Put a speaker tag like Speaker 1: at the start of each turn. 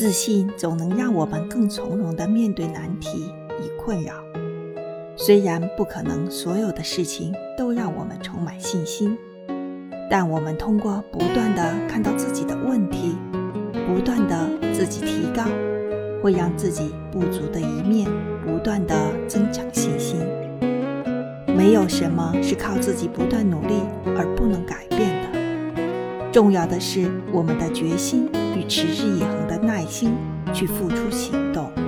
Speaker 1: 自信总能让我们更从容地面对难题与困扰。虽然不可能所有的事情都让我们充满信心，但我们通过不断地看到自己的问题，不断地自己提高，会让自己不足的一面不断地增强信心。没有什么是靠自己不断努力而不能改变的，重要的是我们的决心与持之以恒的心去付出行动。